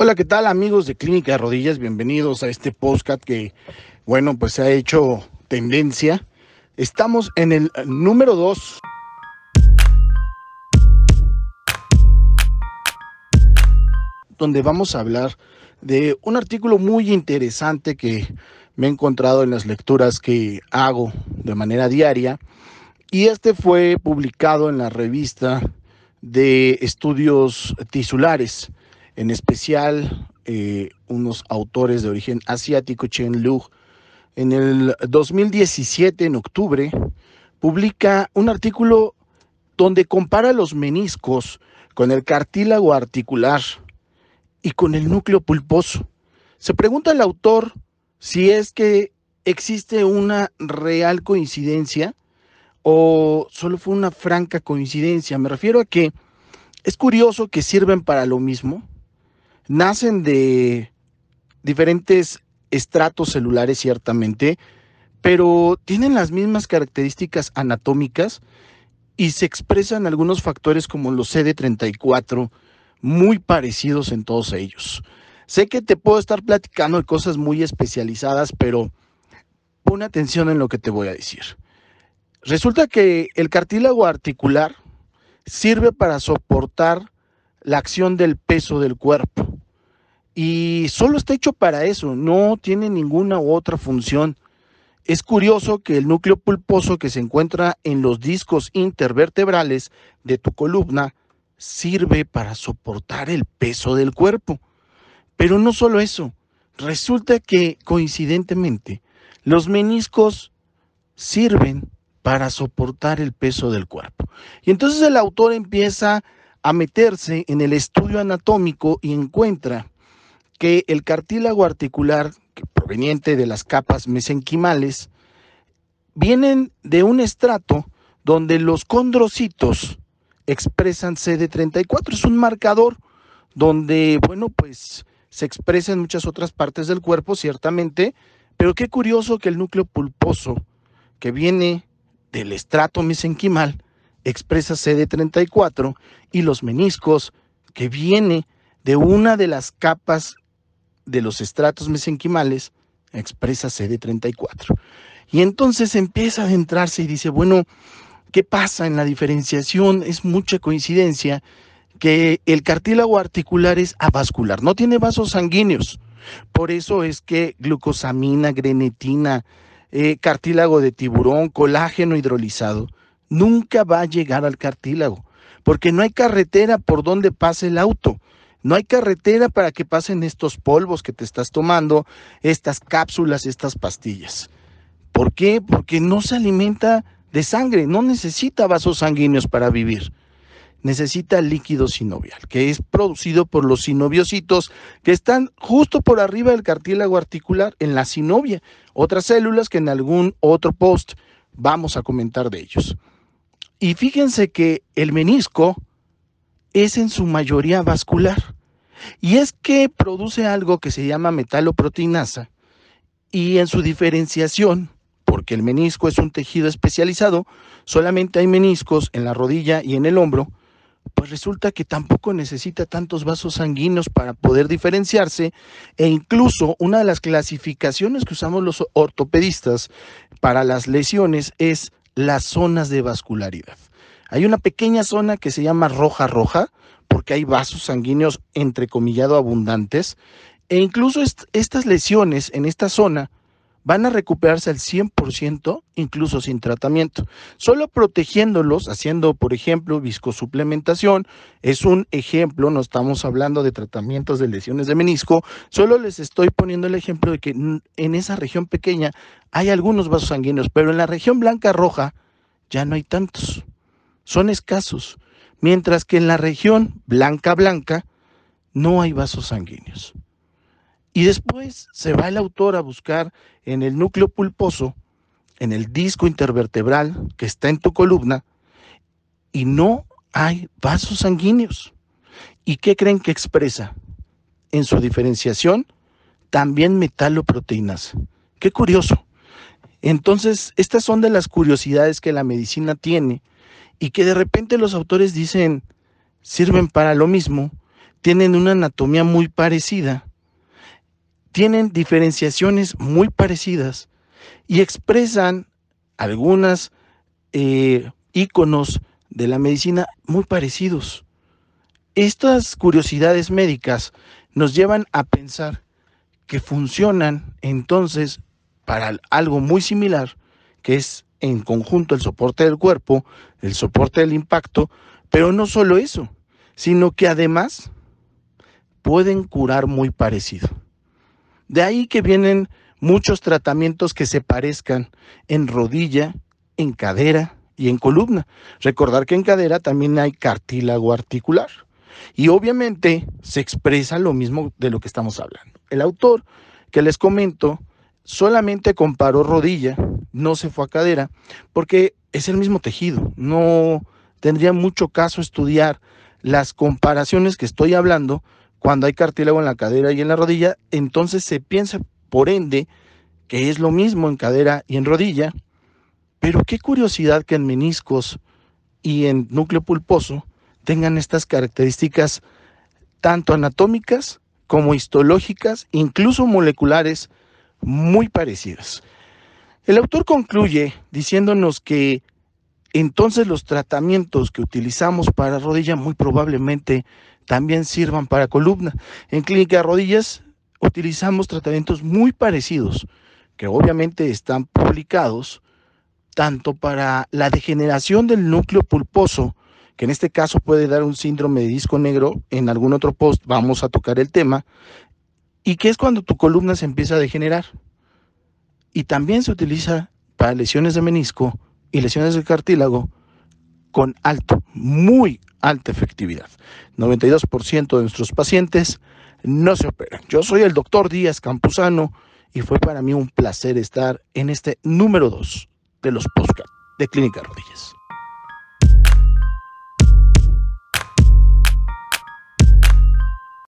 Hola, ¿qué tal amigos de Clínica de Rodillas? Bienvenidos a este podcast que, bueno, pues se ha hecho tendencia. Estamos en el número 2. donde vamos a hablar de un artículo muy interesante que me he encontrado en las lecturas que hago de manera diaria. Y este fue publicado en la revista de estudios tisulares en especial eh, unos autores de origen asiático, Chen Lu, en el 2017, en octubre, publica un artículo donde compara los meniscos con el cartílago articular y con el núcleo pulposo. Se pregunta el autor si es que existe una real coincidencia o solo fue una franca coincidencia. Me refiero a que es curioso que sirven para lo mismo, nacen de diferentes estratos celulares ciertamente, pero tienen las mismas características anatómicas y se expresan algunos factores como los CD34 muy parecidos en todos ellos. Sé que te puedo estar platicando de cosas muy especializadas, pero pon atención en lo que te voy a decir. Resulta que el cartílago articular sirve para soportar la acción del peso del cuerpo y solo está hecho para eso, no tiene ninguna otra función. Es curioso que el núcleo pulposo que se encuentra en los discos intervertebrales de tu columna sirve para soportar el peso del cuerpo. Pero no solo eso, resulta que coincidentemente los meniscos sirven para soportar el peso del cuerpo. Y entonces el autor empieza a meterse en el estudio anatómico y encuentra que el cartílago articular proveniente de las capas mesenquimales vienen de un estrato donde los condrocitos expresan CD34. Es un marcador donde, bueno, pues se expresa en muchas otras partes del cuerpo, ciertamente, pero qué curioso que el núcleo pulposo, que viene del estrato mesenquimal, expresa CD34 y los meniscos, que viene de una de las capas de los estratos mesenquimales expresa CD34. Y entonces empieza a adentrarse y dice, bueno, ¿qué pasa en la diferenciación? Es mucha coincidencia que el cartílago articular es avascular, no tiene vasos sanguíneos. Por eso es que glucosamina, grenetina, eh, cartílago de tiburón, colágeno hidrolizado, nunca va a llegar al cartílago, porque no hay carretera por donde pase el auto. No hay carretera para que pasen estos polvos que te estás tomando, estas cápsulas, estas pastillas. ¿Por qué? Porque no se alimenta de sangre, no necesita vasos sanguíneos para vivir. Necesita líquido sinovial, que es producido por los sinoviocitos que están justo por arriba del cartílago articular, en la sinovia, otras células que en algún otro post vamos a comentar de ellos. Y fíjense que el menisco es en su mayoría vascular. Y es que produce algo que se llama metaloproteinasa y en su diferenciación, porque el menisco es un tejido especializado, solamente hay meniscos en la rodilla y en el hombro, pues resulta que tampoco necesita tantos vasos sanguíneos para poder diferenciarse e incluso una de las clasificaciones que usamos los ortopedistas para las lesiones es las zonas de vascularidad. Hay una pequeña zona que se llama roja roja, porque hay vasos sanguíneos entrecomillado abundantes, e incluso estas lesiones en esta zona van a recuperarse al 100% incluso sin tratamiento. Solo protegiéndolos, haciendo, por ejemplo, viscosuplementación, es un ejemplo, no estamos hablando de tratamientos de lesiones de menisco, solo les estoy poniendo el ejemplo de que en esa región pequeña hay algunos vasos sanguíneos, pero en la región blanca roja ya no hay tantos son escasos, mientras que en la región blanca blanca no hay vasos sanguíneos. Y después se va el autor a buscar en el núcleo pulposo, en el disco intervertebral que está en tu columna, y no hay vasos sanguíneos. ¿Y qué creen que expresa? En su diferenciación, también metaloproteínas. Qué curioso. Entonces, estas son de las curiosidades que la medicina tiene y que de repente los autores dicen, sirven para lo mismo, tienen una anatomía muy parecida, tienen diferenciaciones muy parecidas y expresan algunos eh, íconos de la medicina muy parecidos. Estas curiosidades médicas nos llevan a pensar que funcionan entonces para algo muy similar, que es en conjunto el soporte del cuerpo, el soporte del impacto, pero no solo eso, sino que además pueden curar muy parecido. De ahí que vienen muchos tratamientos que se parezcan en rodilla, en cadera y en columna. Recordar que en cadera también hay cartílago articular. Y obviamente se expresa lo mismo de lo que estamos hablando. El autor que les comento solamente comparó rodilla, no se fue a cadera, porque es el mismo tejido. No tendría mucho caso estudiar las comparaciones que estoy hablando cuando hay cartílago en la cadera y en la rodilla, entonces se piensa, por ende, que es lo mismo en cadera y en rodilla, pero qué curiosidad que en meniscos y en núcleo pulposo tengan estas características tanto anatómicas como histológicas, incluso moleculares, muy parecidas. El autor concluye diciéndonos que entonces los tratamientos que utilizamos para rodilla muy probablemente también sirvan para columna. En clínica de rodillas utilizamos tratamientos muy parecidos, que obviamente están publicados tanto para la degeneración del núcleo pulposo, que en este caso puede dar un síndrome de disco negro, en algún otro post vamos a tocar el tema, y que es cuando tu columna se empieza a degenerar. Y también se utiliza para lesiones de menisco y lesiones del cartílago con alto, muy alta efectividad. 92% de nuestros pacientes no se operan. Yo soy el doctor Díaz Campuzano y fue para mí un placer estar en este número 2 de los podcasts de Clínica Rodillas.